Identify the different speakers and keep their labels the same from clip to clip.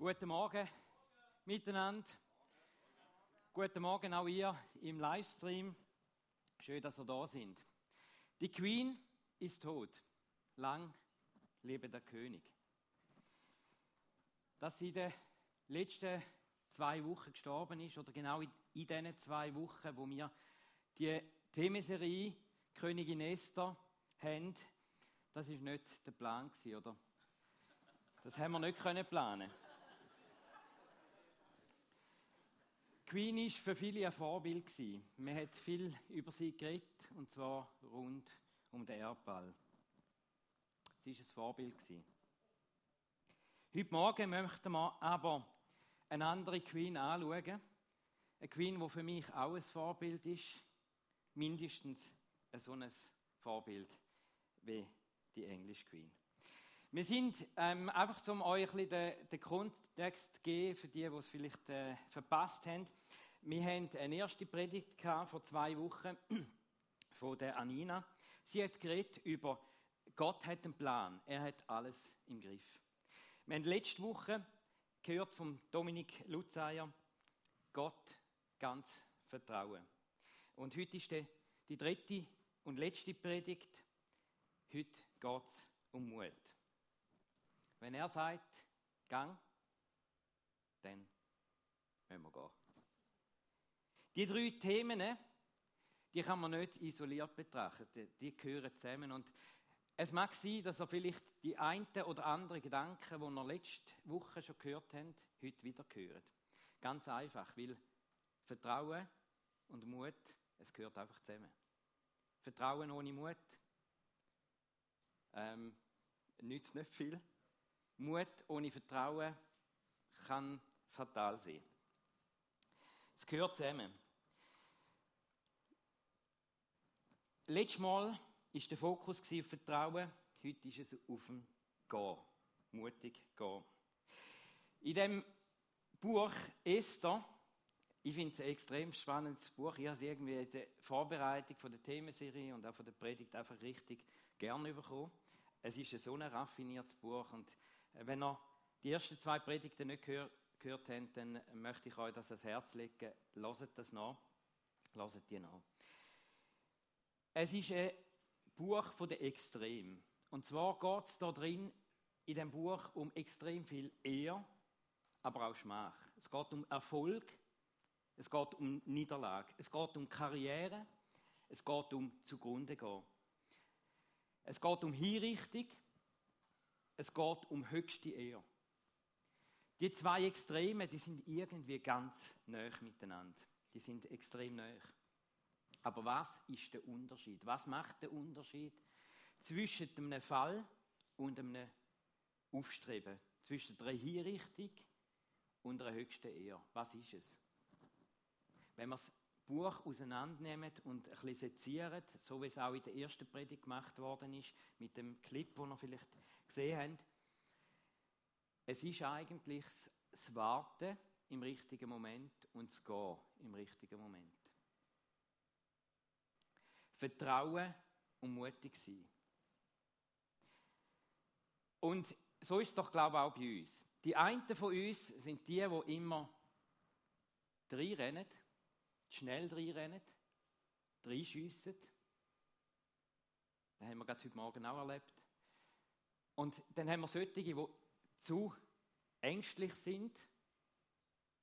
Speaker 1: Guten Morgen miteinander. Guten Morgen auch ihr im Livestream. Schön, dass ihr da sind. Die Queen ist tot. Lang lebe der König. Dass sie in den letzten zwei Wochen gestorben ist, oder genau in, diesen zwei Wochen, wo wir die Themenserie Königin Esther haben, das ist nicht der Plan oder? Das haben wir nicht können planen. Queen war für viele ein Vorbild. Man hat viel über sie geredet, und zwar rund um den Erdball. Sie war ein Vorbild. Heute Morgen möchten wir aber eine andere Queen anschauen. Eine Queen, die für mich auch ein Vorbild ist. Mindestens so ein Vorbild wie die English Queen. Wir sind ähm, einfach, um euch ein den, den Kontext zu geben, für die, die es vielleicht äh, verpasst haben. Wir haben eine erste Predigt gehabt, vor zwei Wochen von der Anina. Sie hat geredet über Gott hat einen Plan, er hat alles im Griff. Wir haben letzte Woche gehört von Dominik Lutzeier, Gott ganz vertrauen. Und heute ist die, die dritte und letzte Predigt. Heute geht es um Mut. Wenn er sagt, gang, dann müssen wir gehen. Die drei Themen, die kann man nicht isoliert betrachten. Die gehören zusammen. Und es mag sein, dass er vielleicht die einen oder anderen Gedanken, die er letzte Woche schon gehört hat, heute wieder gehört. Ganz einfach, weil Vertrauen und Mut, es gehört einfach zusammen. Vertrauen ohne Mut ähm, nützt nicht viel. Mut ohne Vertrauen kann fatal sein. Es gehört zusammen. Letztes Mal war der Fokus auf Vertrauen, heute ist es auf dem Gehen. Mutig gehen. In dem Buch Esther, ich finde es ein extrem spannendes Buch. Ich habe es irgendwie in der Vorbereitung von der Themenserie und auch von der Predigt einfach richtig gerne bekommen. Es ist ein so ein raffiniertes Buch und wenn ihr die ersten zwei Predigten nicht gehört, gehört habt, dann möchte ich euch das ans Herz legen. Loset das nach. Loset die nach. Es ist ein Buch von der Extrem. Und zwar geht es da drin in dem Buch um extrem viel Ehr, aber auch Schmach. Es geht um Erfolg, es geht um Niederlage, es geht um Karriere, es geht um zugrunde gehen. Es geht um Hinrichtung, es geht um höchste Ehre. Die zwei Extreme, die sind irgendwie ganz nah miteinander. Die sind extrem nah. Aber was ist der Unterschied? Was macht der Unterschied zwischen einem Fall und einem Aufstreben? Zwischen einer Hinrichtung und einer höchsten Ehre? Was ist es? Wenn wir das Buch auseinandernehmen und ein bisschen sezieren, so wie es auch in der ersten Predigt gemacht worden ist, mit dem Clip, den ihr vielleicht gesehen habt, es ist eigentlich das Warten im richtigen Moment und das Gehen im richtigen Moment. Vertrauen und mutig sein. Und so ist es doch, glaube ich, auch bei uns. Die einen von uns sind die, die immer reinrennen, schnell reinrennen, reinschiessen. Das haben wir gerade heute Morgen auch erlebt. Und dann haben wir solche, die zu ängstlich sind,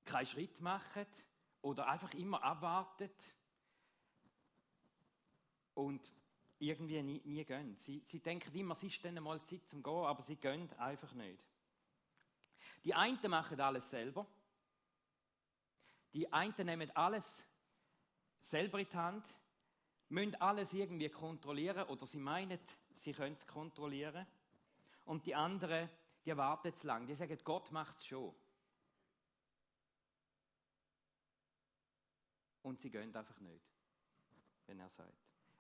Speaker 1: keinen Schritt machen oder einfach immer abwarten und irgendwie nie, nie gehen. Sie, sie denken immer, es ist dann mal Zeit zum Gehen, aber sie gehen einfach nicht. Die einen machen alles selber. Die einen nehmen alles selber in die Hand, müssen alles irgendwie kontrollieren oder sie meinen, sie können es kontrollieren. Und die anderen die warten zu lang. Die sagen, Gott macht es schon. Und sie gehen einfach nicht, wenn er sagt.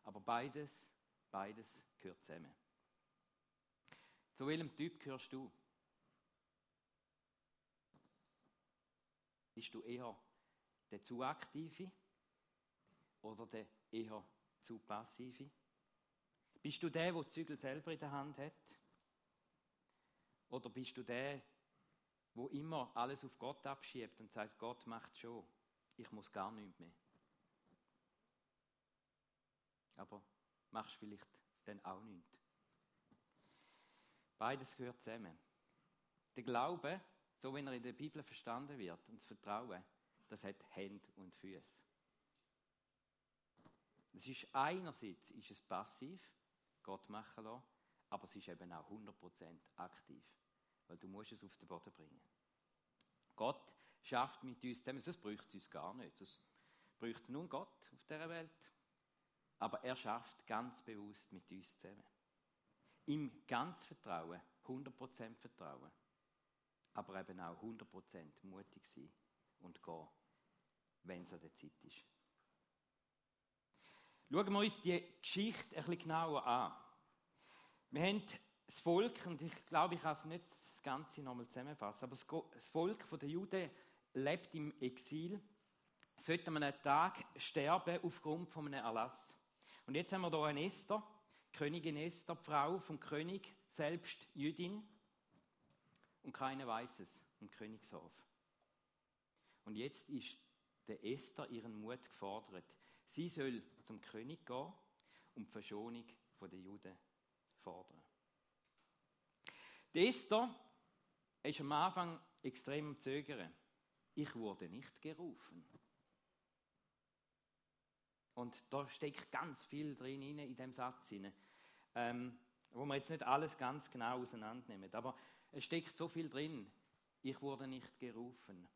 Speaker 1: Aber beides, beides gehört zusammen. Zu welchem Typ gehörst du? Bist du eher der zu aktive oder der eher zu passive? Bist du der, der die Zügel selber in der Hand hat? Oder bist du der, wo immer alles auf Gott abschiebt und sagt, Gott macht schon, ich muss gar nichts mehr. Aber machst vielleicht dann auch nichts. Beides gehört zusammen. Der Glaube, so wie er in der Bibel verstanden wird, und das Vertrauen, das hat Hände und Füße. Es ist einerseits ist es passiv, Gott machen lassen, aber es ist eben auch 100% aktiv, weil du musst es auf den Boden bringen. Gott schafft mit uns zusammen, sonst bräuchte es uns gar nicht. Sonst bräuchte es nur Gott auf dieser Welt. Aber er schafft ganz bewusst mit uns zusammen. Im ganz Vertrauen, 100% Vertrauen, aber eben auch 100% mutig sein und gehen, wenn es an der Zeit ist. Schauen wir uns die Geschichte ein bisschen genauer an. Wir haben das Volk, und ich glaube, ich kann es nicht Ganze nochmal zusammenfassen, aber das Volk der Juden lebt im Exil, sollte man einen Tag sterben aufgrund von einem Erlass. Und jetzt haben wir hier eine Esther, Königin Esther, Frau vom König, selbst Jüdin, und keiner weiß es im Königshof. Und jetzt ist der Esther ihren Mut gefordert. Sie soll zum König gehen und die Verschonung der Juden fordern. Die Esther ist am Anfang extrem am Zögern. Ich wurde nicht gerufen. Und da steckt ganz viel drin in diesem Satz, ähm, wo wir jetzt nicht alles ganz genau auseinandernehmen. Aber es steckt so viel drin. Ich wurde nicht gerufen.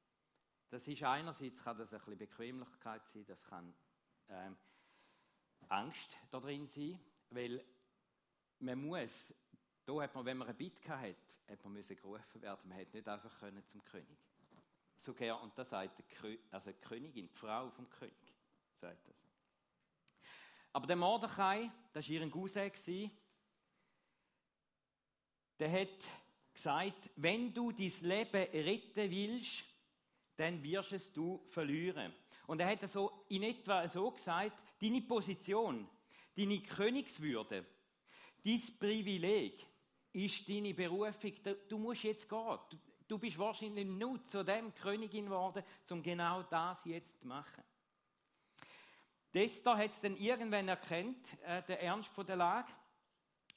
Speaker 1: Das ist einerseits kann das ein bisschen Bequemlichkeit sein, das kann ähm, Angst da drin sein, weil man muss, da hat man, wenn man eine Bitte hat, hat man müssen gerufen werden, man hätte nicht einfach können zum König. Sogar, und das sagt die, also die Königin, die Frau vom König, sagt das. Aber der Mordechai, das war ihr Cousin, der hat gesagt, wenn du dein Leben retten willst, dann wirst es du verlieren. Und er hat so in etwa so gesagt, deine Position, deine Königswürde, dein Privileg ist deine Berufung. Du musst jetzt gehen. Du bist wahrscheinlich nur zu dem Königin geworden, um genau das jetzt zu machen. Desta hat es dann irgendwann erkannt, äh, der Ernst von der Lage.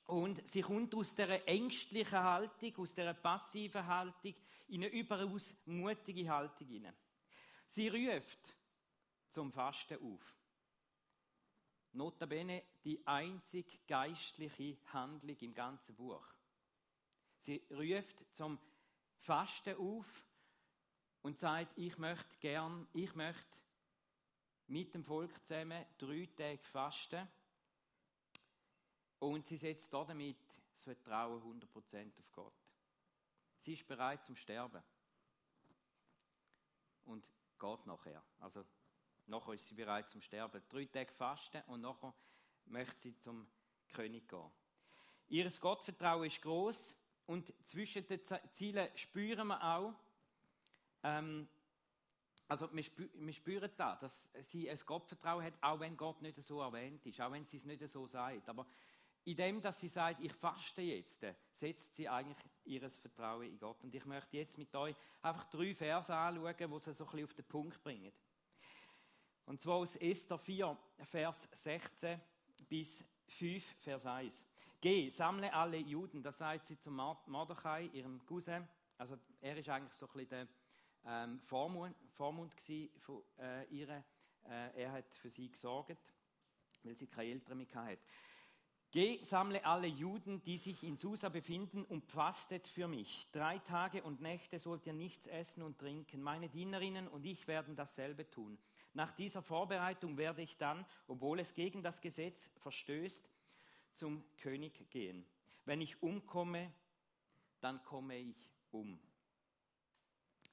Speaker 1: Und sie kommt aus der ängstlichen Haltung, aus der passiven Haltung in eine überaus mutige Haltung hinein. Sie ruft zum Fasten auf. Notabene die einzig geistliche Handlung im ganzen Buch. Sie ruft zum Fasten auf und sagt, ich möchte gern, ich möchte mit dem Volk zusammen drei Tage fasten. Und sie setzt damit das Vertrauen 100% auf Gott. Sie ist bereit zum Sterben. Und geht nachher. Also Nachher ist sie bereit zum Sterben. Drei Tage fasten und nachher möchte sie zum König gehen. Ihr Gottvertrauen ist groß und zwischen den Zielen spüren wir auch, ähm, also wir, spü wir spüren da, dass sie ein Gottvertrauen hat, auch wenn Gott nicht so erwähnt ist, auch wenn sie es nicht so sagt. Aber in dem, dass sie sagt, ich faste jetzt, setzt sie eigentlich ihr Vertrauen in Gott. Und ich möchte jetzt mit euch einfach drei Verse anschauen, die sie so ein bisschen auf den Punkt bringen. Und zwar aus Esther 4, Vers 16 bis 5, Vers 1. Geh, sammle alle Juden, das sagt sie zum Mordechai, ihrem Cousin. Also er ist eigentlich so ein bisschen der ähm, Vormund, Vormund von äh, ihr. Äh, er hat für sie gesorgt, weil sie keine Eltern mehr hatte. Geh, sammle alle Juden, die sich in Susa befinden, und fastet für mich. Drei Tage und Nächte sollt ihr nichts essen und trinken. Meine Dienerinnen und ich werden dasselbe tun. Nach dieser Vorbereitung werde ich dann, obwohl es gegen das Gesetz verstößt, zum König gehen. Wenn ich umkomme, dann komme ich um.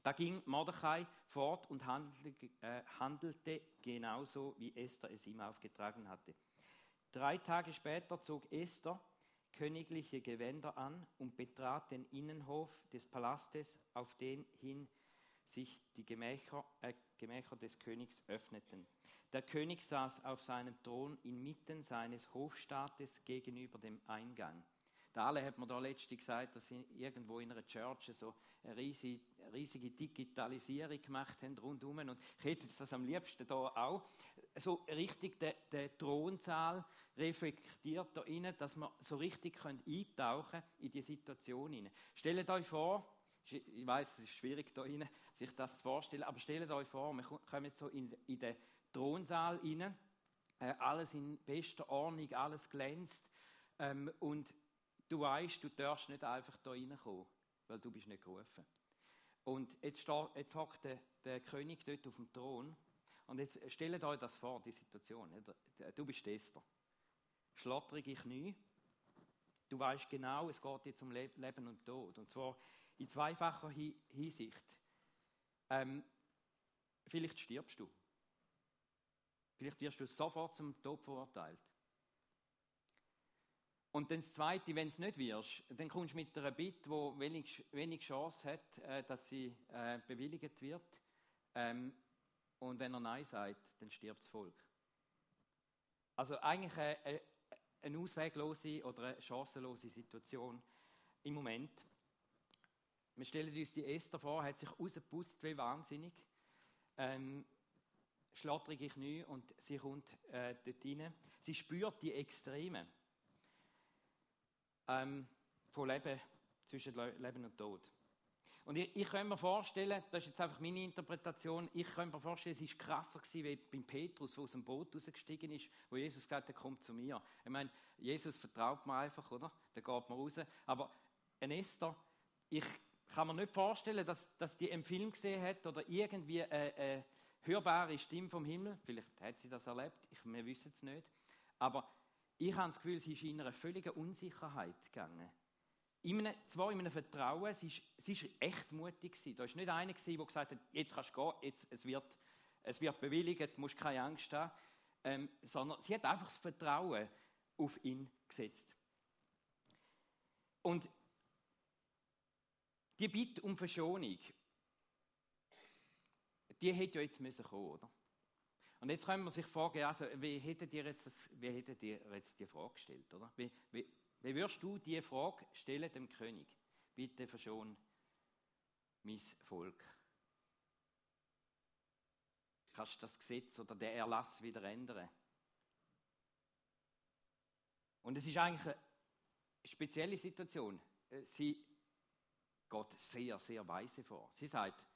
Speaker 1: Da ging Mordechai fort und handelte, äh, handelte genauso, wie Esther es ihm aufgetragen hatte. Drei Tage später zog Esther königliche Gewänder an und betrat den Innenhof des Palastes, auf den hin sich die Gemächer, äh, Gemächer des Königs öffneten. Der König saß auf seinem Thron inmitten seines Hofstaates gegenüber dem Eingang. Der Ale hat mir da letztens gesagt, dass sie irgendwo in einer Church so eine riesige, riesige Digitalisierung gemacht haben rundherum. Und ich hätte jetzt das am liebsten da auch so richtig den, den Thronsaal reflektiert da rein, dass wir so richtig können eintauchen in die Situation hinein. Stellt euch vor, ich weiß, es ist schwierig da rein, sich das zu vorstellen, aber stellt euch vor, wir kommen so in, in den Thronsaal rein, äh, alles in bester Ordnung, alles glänzt ähm, und du weißt, du darfst nicht einfach da reinkommen, weil du bist nicht gerufen. Und jetzt, jetzt hockt der, der König dort auf dem Thron und jetzt stellt euch das vor, die Situation. Du bist Esther. Schlottrige Knie. Du weißt genau, es geht jetzt um Leben und Tod. Und zwar in zweifacher Hinsicht. Ähm, vielleicht stirbst du. Vielleicht wirst du sofort zum Tod verurteilt. Und dann das Zweite, wenn es nicht wirst, dann kommst du mit einer Bitte, die wenig, wenig Chance hat, äh, dass sie äh, bewilligt wird. Ähm, und wenn er Nein sagt, dann stirbt das Volk. Also eigentlich eine, eine ausweglose oder eine chancenlose Situation im Moment. Wir stellen uns die Esther vor, hat sich rausgeputzt wie wahnsinnig. Ähm, schlottrige Knie und sie kommt äh, dort rein. Sie spürt die Extreme ähm, von Leben, zwischen Leben und Tod. Und ich, ich kann mir vorstellen, das ist jetzt einfach meine Interpretation, ich kann mir vorstellen, es war krasser gewesen, wie beim Petrus, der aus dem Boot rausgestiegen ist, wo Jesus gesagt hat, komm zu mir. Ich meine, Jesus vertraut mir einfach, oder? Dann geht man raus. Aber ein Esther, ich kann mir nicht vorstellen, dass, dass die einen Film gesehen hat oder irgendwie eine, eine hörbare Stimme vom Himmel. Vielleicht hat sie das erlebt, ich, wir wissen es nicht. Aber ich habe das Gefühl, sie ist in einer völligen Unsicherheit gegangen. In einem, zwar in einem Vertrauen, sie ist, ist echt mutig gewesen. Da war nicht einer, gewesen, der gesagt hat, jetzt kannst du gehen, jetzt, es, wird, es wird bewilligt, du musst keine Angst haben. Ähm, sondern sie hat einfach das Vertrauen auf ihn gesetzt. Und die Bitte um Verschonung, die hätte ja jetzt müssen kommen, oder? Und jetzt können wir sich fragen, also, wie hättet ihr jetzt, das, wie hättet ihr jetzt die Frage gestellt, oder? Wie, wie, wie würdest du die Frage stellen dem König? Bitte verschon mein Volk. Kannst du das Gesetz oder den Erlass wieder ändern? Und es ist eigentlich eine spezielle Situation. Sie geht sehr, sehr weise vor. Sie sagt,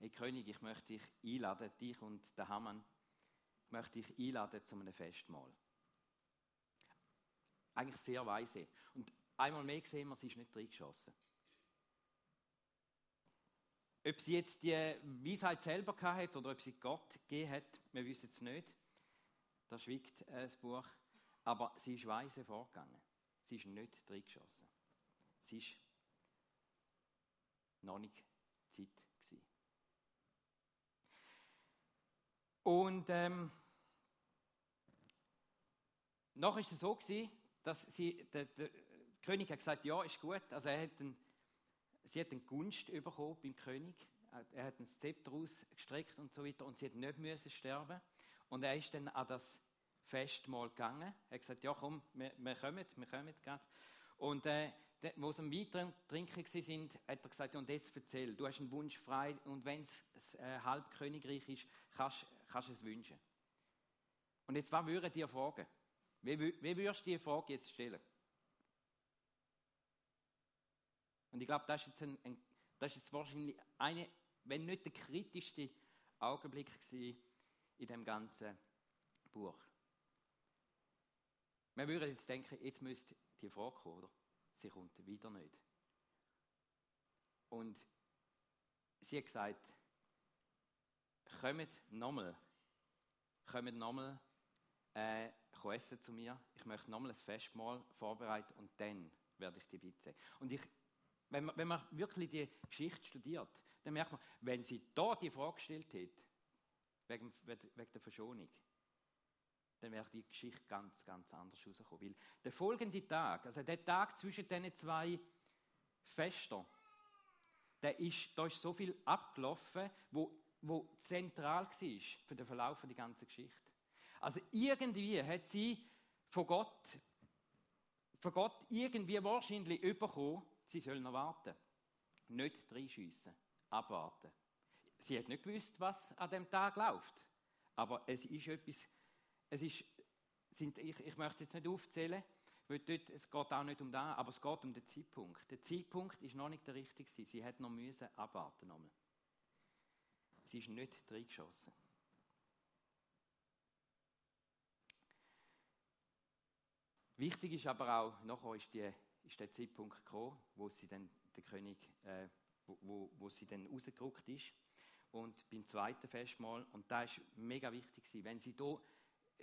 Speaker 1: hey König, ich möchte dich einladen, dich und den Hamann, möchte ich einladen zu einem Festmahl. Eigentlich sehr weise. Und einmal mehr gesehen wir, sie ist nicht reingeschossen. Ob sie jetzt die Weisheit selber hat oder ob sie Gott gegeben hat, wir wissen es nicht. Da schwiegt das Buch. Aber sie ist weise vorgegangen. Sie ist nicht reingeschossen. Sie ist noch nicht Zeit gewesen. Und ähm, noch ist es so gewesen, dass sie, der, der, König hat gesagt, ja, ist gut. Also er hat einen, sie hat eine Gunst bekommen beim König. Er hat ein Zepter ausgestreckt und so weiter und sie hat nicht müssen sterben. Und er ist dann an das Festmahl gegangen. Er hat gesagt, ja komm, wir, wir kommen, wir kommen gerade. Und äh, wo sie am weiteren Trinken sind, hat er gesagt, und jetzt erzähl, du hast einen Wunsch frei und wenn es äh, Halbkönigreich ist, kannst, kannst du es wünschen. Und jetzt, was würden dir fragen? Wie, wie würdest du die Frage jetzt stellen? Und ich glaube, das ist jetzt, ein, ein, das ist jetzt wahrscheinlich eine, wenn nicht der kritischste Augenblick in dem ganzen Buch. Wir würden jetzt denken, jetzt müsste die Frage kommen, oder? Sie kommt wieder nicht. Und sie hat gesagt, kommt nochmal, kommt nochmal äh, essen zu mir, ich möchte nochmal ein Festmahl vorbereiten und dann werde ich die Bitte. Und ich, wenn, man, wenn man wirklich die Geschichte studiert, dann merkt man, wenn sie da die Frage gestellt hätte, wegen, wegen der Verschonung, dann wäre die Geschichte ganz, ganz anders rausgekommen. Weil der folgende Tag, also der Tag zwischen diesen zwei Festern, der ist, da ist so viel abgelaufen, wo, wo zentral war für den Verlauf der ganzen Geschichte. Also irgendwie hat sie von Gott von Gott irgendwie wahrscheinlich bekommen, sie sollen noch warten. Nicht reinschiessen, abwarten. Sie hat nicht gewusst, was an dem Tag läuft. Aber es ist etwas, es ist, sind, ich, ich möchte jetzt nicht aufzählen, weil dort, es geht auch nicht um das, aber es geht um den Zeitpunkt. Der Zeitpunkt ist noch nicht der richtige. Sie hat noch müssen abwarten. Nochmal. Sie ist nicht reingeschossen. Wichtig ist aber auch, nachher ist, die, ist der Zeitpunkt gekommen, wo sie dann der König, äh, wo, wo, wo, sie dann rausgerückt ist. Und beim zweiten Festmahl, und da ist mega wichtig gewesen, wenn sie da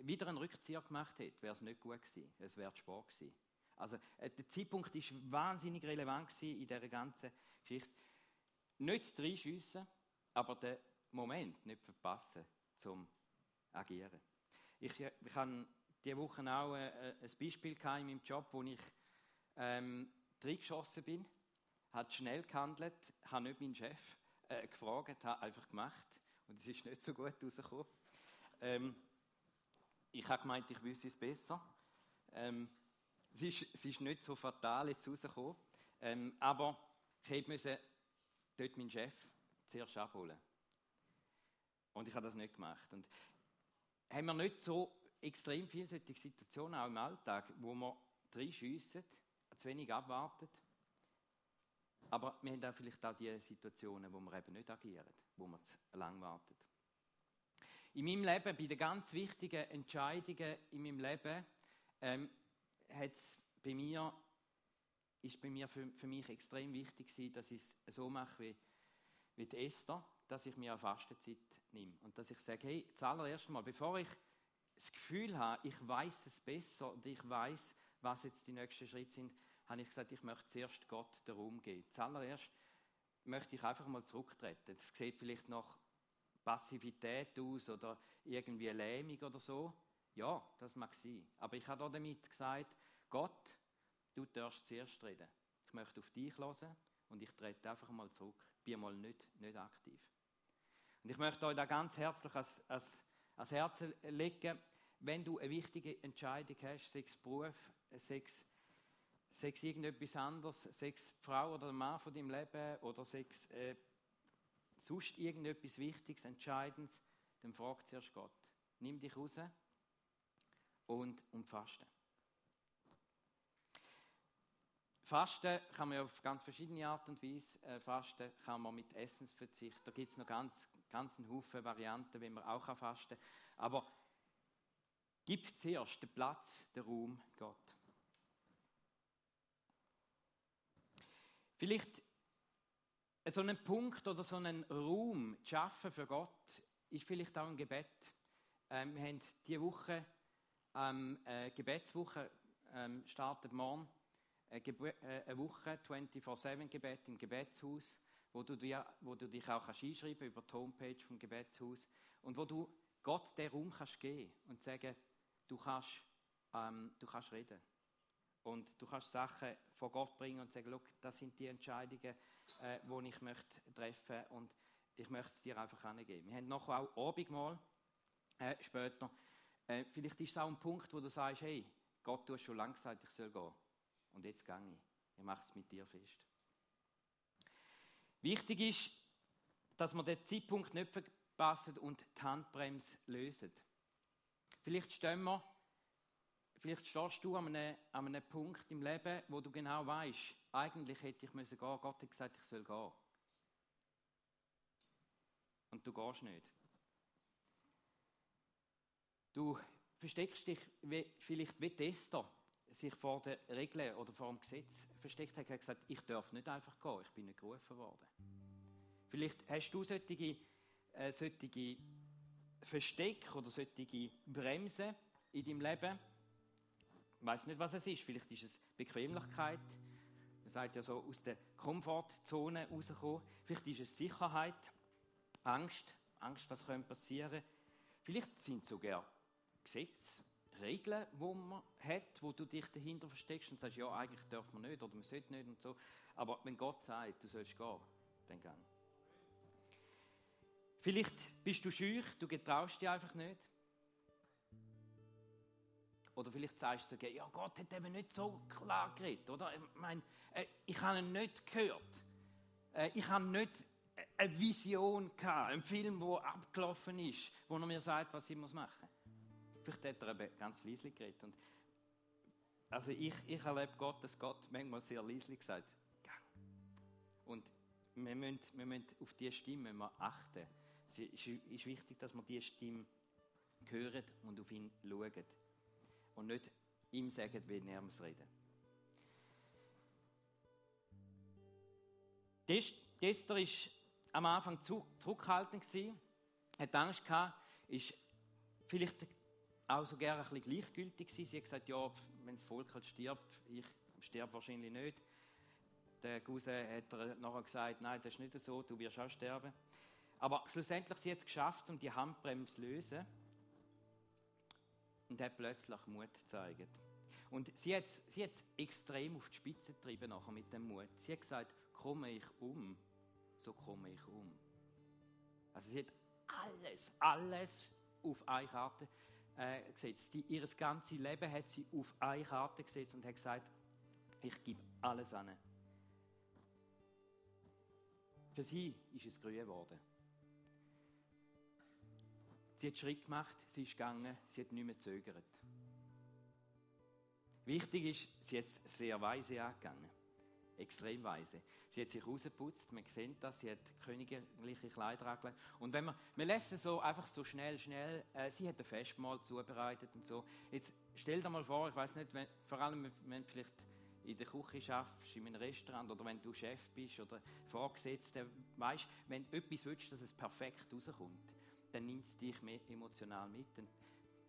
Speaker 1: wieder einen Rückzieher gemacht hätte, wäre es nicht gut gewesen. Es wäre spät gewesen. Also äh, der Zeitpunkt ist wahnsinnig relevant gewesen in dieser ganzen Geschichte. Nicht reinschiessen, aber den Moment nicht verpassen zum Agieren. Ich, ich habe diese Woche auch äh, ein Beispiel in meinem Job, wo ich ähm, reingeschossen bin, hat schnell gehandelt, habe nicht meinen Chef äh, gefragt, habe einfach gemacht und es ist nicht so gut rausgekommen. Ähm, ich habe gemeint, ich wüsste es besser. Ähm, es, ist, es ist nicht so fatal jetzt rausgekommen, ähm, aber ich musste dort meinen Chef zuerst abholen. Und ich habe das nicht gemacht. Und haben wir nicht so extrem viele Situationen auch im Alltag, wo wir reinschiessen, zu wenig abwarten. Aber wir haben auch vielleicht auch die Situationen, wo wir eben nicht agieren, wo wir zu lang warten. In meinem Leben, bei den ganz wichtigen Entscheidungen in meinem Leben, ähm, bei mir, ist bei mir für, für, mich extrem wichtig gewesen, dass ich es so mache wie, wie die Esther, dass ich mir eine Fastenzeit nehme. Und dass ich sage, hey, zuallererst mal, bevor ich das Gefühl habe, ich weiß es besser und ich weiß, was jetzt die nächsten Schritte sind, habe ich gesagt, ich möchte zuerst Gott den Raum geben. Zuallererst möchte ich einfach mal zurücktreten. Es sieht vielleicht nach Passivität aus oder irgendwie Lähmung oder so. Ja, das mag sein. Aber ich habe damit gesagt, Gott, du darfst zuerst reden. Ich möchte auf dich hören und ich trete einfach mal zurück. Bin mal nicht, nicht aktiv. Und ich möchte euch da ganz herzlich als, als ans Herz legen, wenn du eine wichtige Entscheidung hast, sechs Beruf, sechs, sechs irgendetwas anderes, sechs Frau oder Mann von deinem Leben oder sechs äh, sonst irgendetwas Wichtiges, Entscheidendes, dann frag zuerst Gott. Nimm dich raus und, und faste. Fasten kann man auf ganz verschiedene Art und Weise äh, fasten. Kann man mit Essensverzicht. Da gibt es noch ganz, ganz einen Haufen Varianten, wie man auch fasten kann. Aber gib zuerst den Platz, den Raum Gott. Vielleicht so einen Punkt oder so einen Raum zu schaffen für Gott ist vielleicht auch ein Gebet. Ähm, wir haben diese Woche ähm, äh, Gebetswoche ähm, startet morgen eine, äh, Woche 24-7-Gebet im Gebetshaus, wo du, dir, wo du dich auch kannst einschreiben über die Homepage vom Gebetshaus und wo du Gott den Raum kannst geben und sagen, du kannst, ähm, du kannst reden. Und du kannst Sachen vor Gott bringen und sagen, das sind die Entscheidungen, äh, die ich möchte treffen und ich möchte es dir einfach angeben. Wir haben nachher auch Abendmahl äh, später. Äh, vielleicht ist es auch ein Punkt, wo du sagst, hey, Gott, du hast schon lange gesagt, ich soll gehen. Und jetzt gehe ich. Ich mache es mit dir fest. Wichtig ist, dass wir den Zeitpunkt nicht verpassen und die Handbremse lösen. Vielleicht stehen wir, vielleicht stehst du an einem, an einem Punkt im Leben, wo du genau weißt, eigentlich hätte ich müssen gehen. Gott hat gesagt, ich soll gehen. Und du gehst nicht. Du versteckst dich wie, vielleicht wie Tester sich vor den Regeln oder vor dem Gesetz versteckt hat, hat gesagt, ich darf nicht einfach gehen, ich bin nicht gerufen worden. Vielleicht hast du solche, äh, solche Versteck oder solche Bremsen in deinem Leben. Ich weiß nicht, was es ist. Vielleicht ist es Bequemlichkeit. Man sagt ja so, aus der Komfortzone rauskommen. Vielleicht ist es Sicherheit, Angst, Angst, was könnte passieren. Vielleicht sind es sogar Gesetze, Regeln, die man hat, wo du dich dahinter versteckst und sagst, ja, eigentlich darf man nicht oder man sollte nicht und so. Aber wenn Gott sagt, du sollst gehen, dann geh. Vielleicht bist du schüch, du getraust dich einfach nicht. oder vielleicht sagst du sogar, ja, Gott hat eben nicht so klar geredet, oder? Ich meine, äh, ich habe ihn nicht gehört. Äh, ich habe nicht eine Vision gehabt, einen Film, der abgelaufen ist, wo er mir sagt, was ich machen muss. Vielleicht hat er eben ganz leise geredet. Und also ich, ich erlebe Gott, dass Gott manchmal sehr leise sagt, gang. Und wir müssen, wir müssen auf diese Stimme achten. Es ist, wichtig, dass wir diese Stimme hören und auf ihn schauen. Und nicht ihm sagen, wie er muss reden. Esther war am Anfang zurückhaltend, hat Angst ist vielleicht auch so gerne ein bisschen gleichgültig. Sie hat gesagt, ja, wenn das Volk halt stirbt, ich sterbe wahrscheinlich nicht. Der Cousin hat nachher gesagt, nein, das ist nicht so, du wirst auch sterben. Aber schlussendlich sie hat es geschafft, um die Handbremse zu lösen und hat plötzlich Mut gezeigt. Und sie hat, sie hat es extrem auf die Spitze getrieben nachher mit dem Mut. Sie hat gesagt, komme ich um, so komme ich um. Also sie hat alles, alles auf eine Karte äh, gesetzt. Die, ihr ganzes Leben hat sie auf eine Karte gesetzt und hat gesagt, ich gebe alles an. Für sie ist es grün geworden. Sie hat Schritt gemacht, sie ist gegangen, sie hat nicht mehr zögert. Wichtig ist, sie hat es sehr weise angegangen. Extrem weise. Sie hat sich rausgeputzt, man sieht das, sie hat königliche Kleider angelegt. Und wenn man, lässt es so einfach so schnell, schnell, äh, sie hat ein Festmahl zubereitet und so. Jetzt stell dir mal vor, ich weiß nicht, wenn, vor allem wenn du vielleicht in der Küche schaffst, in einem Restaurant oder wenn du Chef bist oder Vorgesetzter, weißt, wenn du etwas willst, dass es perfekt rauskommt, dann nimmt es dich mehr emotional mit. Dann,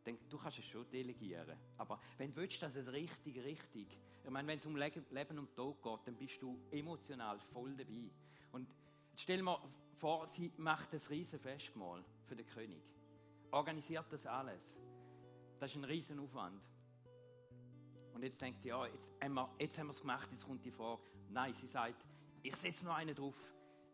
Speaker 1: dann, du kannst es schon delegieren. Aber wenn du willst, dass es richtig, richtig, ich meine, wenn es um Leben und Tod geht, dann bist du emotional voll dabei. Und stell mal vor, sie macht ein riesen Festmahl für den König. Organisiert das alles. Das ist ein riesen Aufwand. Und jetzt denkt sie, ja, jetzt haben wir jetzt haben wir es gemacht, jetzt kommt die Frage. Nein, sie sagt, ich setze noch einen drauf.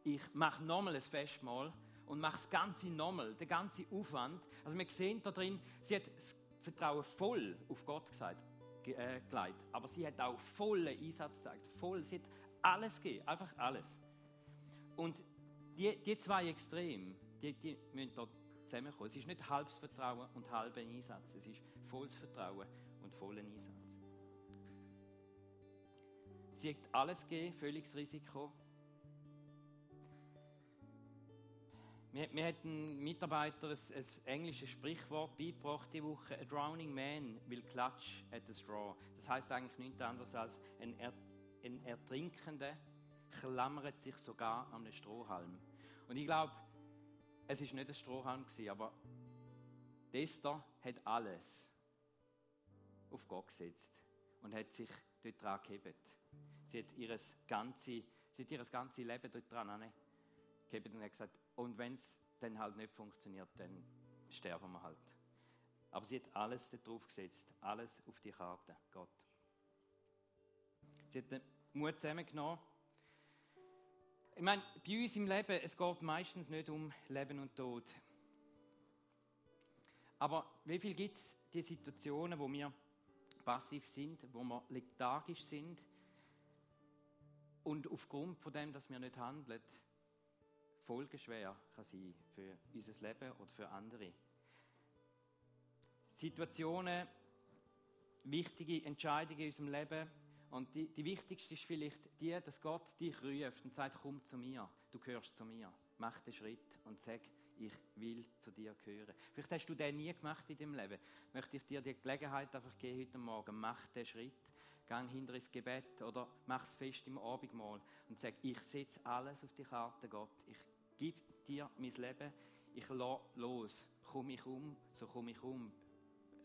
Speaker 1: Ich mache nochmal ein Festmahl und mache das Ganze nochmal, den ganzen Aufwand. Also wir sehen da drin, sie hat das Vertrauen voll auf Gott gesagt, äh, gelegt, aber sie hat auch vollen Einsatz gezeigt, voll, sie hat alles gegeben, einfach alles. Und die, die zwei Extreme, die, die müssen da zusammenkommen. Es ist nicht halbes Vertrauen und halber Einsatz, es ist volles Vertrauen und vollen Einsatz. Sie hat alles gegeben, völliges Risiko. Mir, mir hat ein Mitarbeiter ein, ein englisches Sprichwort beigebracht diese Woche. A drowning man will clutch at a straw. Das heißt eigentlich nichts anderes als ein, er, ein Ertrinkender klammert sich sogar an einen Strohhalm. Und ich glaube, es ist nicht ein Strohhalm gewesen, aber Esther hat alles auf Gott gesetzt und hat sich dort dran gehebt. Sie hat ihr ganzes, sie hat ihr ganzes Leben dort dran gegeben und hat gesagt, und wenn es dann halt nicht funktioniert, dann sterben wir halt. Aber sie hat alles darauf gesetzt, alles auf die Karte, Gott. Sie hat den Mut zusammengenommen. Ich meine, bei uns im Leben, es geht meistens nicht um Leben und Tod. Aber wie viel gibt es die Situationen, wo wir passiv sind, wo wir lethargisch sind, und aufgrund von dem, dass wir nicht handeln, folgenschwer kann sein für unser Leben oder für andere. Situationen, wichtige Entscheidungen in unserem Leben. Und die, die wichtigste ist vielleicht die, dass Gott dich ruft und sagt, komm zu mir, du gehörst zu mir. Mach den Schritt und sag, ich will zu dir gehören. Vielleicht hast du den nie gemacht in deinem Leben. Möchte ich dir die Gelegenheit einfach geben heute Morgen. Mach den Schritt gang hinter ins Gebet oder mach es fest im Abendmahl und sag, ich setze alles auf die Karte, Gott. Ich gebe dir mein Leben, ich lasse los. Komme ich um, so komme ich um.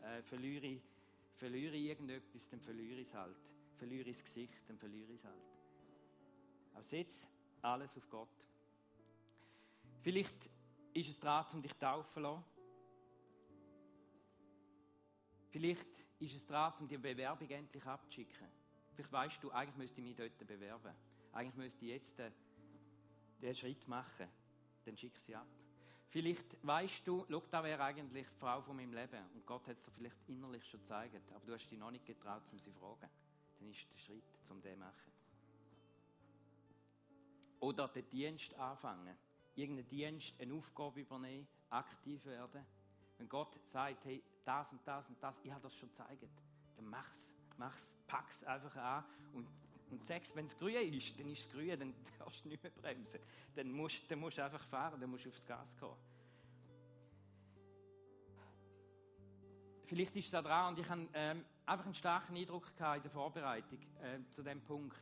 Speaker 1: Äh, verliere, verliere irgendetwas, dann verliere ich es halt. Verliere das Gesicht, dann verliere ich es halt. Aber setz alles auf Gott. Vielleicht ist es dran, um dich taufen zu lassen. Vielleicht ist es dran, um die Bewerbung endlich abzuschicken. Vielleicht weißt du, eigentlich müsste ich mich dort bewerben. Eigentlich müsste ich jetzt den, den Schritt machen. Dann schick sie ab. Vielleicht weißt du, schau, da wäre eigentlich die Frau von meinem Leben. Und Gott hat es dir vielleicht innerlich schon gezeigt, aber du hast dich noch nicht getraut, um sie zu fragen. Dann ist der Schritt, um das zu machen. Oder den Dienst anfangen. Irgendeinen Dienst, eine Aufgabe übernehmen, aktiv werden. Wenn Gott sagt, hey, das und das und das, ich habe das schon gezeigt, dann mach's, mach's, pack's einfach an und, und sag's, wenn es grün ist, dann ist es grün, dann darfst du nicht mehr bremsen. Dann musst, dann musst du einfach fahren, dann musst du aufs Gas gehen. Vielleicht ist es da dran und ich habe ähm, einfach einen starken Eindruck gehabt in der Vorbereitung äh, zu dem Punkt,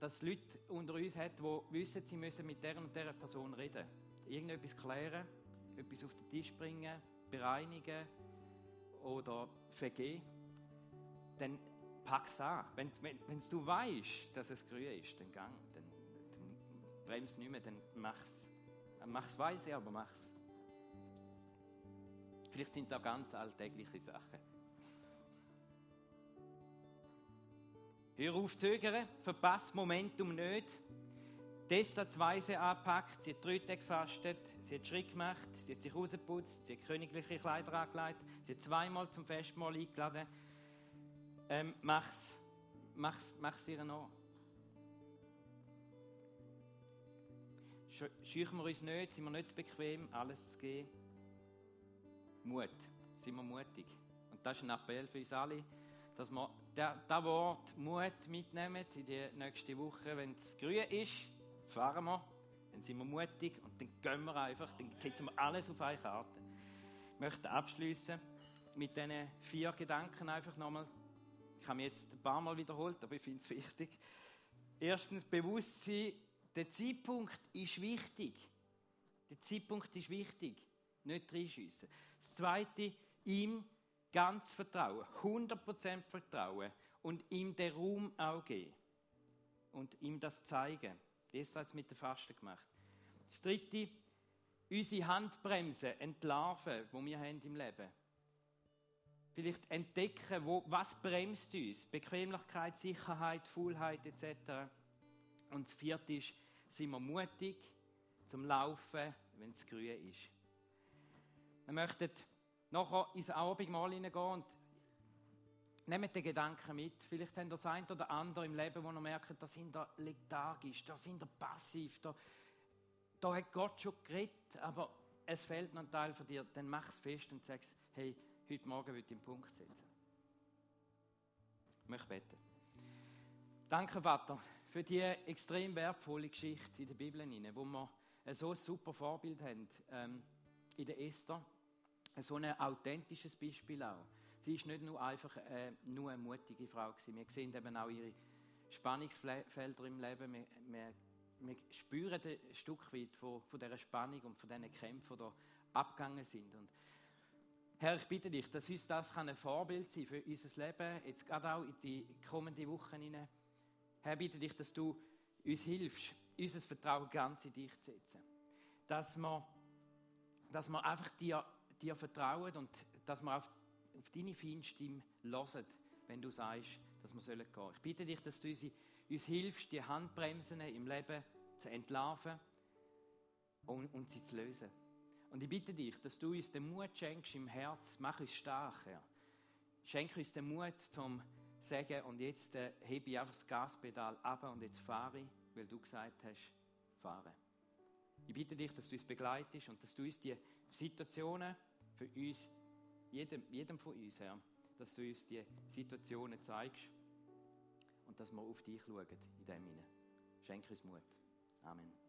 Speaker 1: dass es Leute unter uns hat, die wissen, sie müssen mit der und der Person reden. Irgendetwas klären, etwas auf den Tisch bringen, bereinigen oder vergeben. Dann pack es an. Wenn, wenn, wenn du weißt, dass es grün ist, dann gang. Dann, dann bremst nicht mehr, dann mach's. Mach's weise, aber mach's. Vielleicht sind es auch ganz alltägliche Sachen. Hör auf zögern, verpasst Momentum nicht. Testa hat weise angepackt, sie hat drei Tage gefastet, sie hat Schritt gemacht, sie hat sich rausgeputzt, sie hat königliche Kleider angelegt, sie hat zweimal zum Festmahl eingeladen. Ähm, mach's, mach's, mach's ihr noch. Scheuchen wir uns nicht, sind wir nicht zu bequem, alles zu geben. Mut, sind wir mutig. Und das ist ein Appell für uns alle, dass wir das Wort Mut mitnehmen in die nächste Woche. Wenn es grün ist, fahren wir, dann sind wir mutig und dann gehen wir einfach, dann setzen wir alles auf eine Karte. Ich möchte abschließen mit diesen vier Gedanken einfach nochmal. Ich habe mich jetzt ein paar Mal wiederholt, aber ich finde es wichtig. Erstens, Bewusstsein, der Zeitpunkt ist wichtig. Der Zeitpunkt ist wichtig, nicht reinschiessen. Das Zweite, ihm ganz vertrauen, 100% vertrauen und ihm den Raum auch geben und ihm das zeigen. Das hat es mit der Fasten gemacht. Das Dritte, unsere Handbremse entlarven, wo wir haben im Leben. Vielleicht entdecken, wo, was bremst uns? Bequemlichkeit, Sicherheit, Faulheit etc. Und das Vierte ist, sind wir mutig zum Laufen, wenn es grün ist. Wir möchten nachher ins Abendmahl hineingehen und nehmt den Gedanken mit. Vielleicht haben das ein oder andere im Leben, wo ihr merkt, da sind ihr lethargisch, da sind ihr passiv, da, da hat Gott schon geredet, aber es fehlt noch ein Teil von dir. Dann mach es fest und sag, hey, heute Morgen will ich den Punkt setzen. Ich möchte beten. Danke, Vater, für die extrem wertvolle Geschichte in der Bibel, wo wir so ein super Vorbild haben ähm, in der Esther so ein authentisches Beispiel auch. Sie ist nicht nur einfach äh, nur eine mutige Frau gewesen. Wir sehen eben auch ihre Spannungsfelder im Leben. Wir, wir, wir spüren ein Stück weit von, von dieser Spannung und von diesen Kämpfen, die abgegangen sind. Und Herr, ich bitte dich, dass uns das ein Vorbild sein für unser Leben, jetzt gerade auch in die kommenden Wochen hinein. Herr, bitte dich, dass du uns hilfst, unser Vertrauen ganz in dich zu setzen. Dass wir, dass wir einfach dir dir vertrauen und dass wir auf, auf deine Feinstimme hören, wenn du sagst, dass wir gehen sollen. Ich bitte dich, dass du uns, uns hilfst, die Handbremsen im Leben zu entlarven und, und sie zu lösen. Und ich bitte dich, dass du uns den Mut schenkst im Herz, mach uns stark, Herr. Schenk uns den Mut zum sagen, und jetzt äh, hebe ich einfach das Gaspedal ab und jetzt fahre ich, weil du gesagt hast, fahre. Ich bitte dich, dass du uns begleitest und dass du uns die Situationen für uns, jedem, jedem von uns, Herr, dass du uns die Situationen zeigst und dass wir auf dich schauen in dem Sinne. Schenke uns Mut. Amen.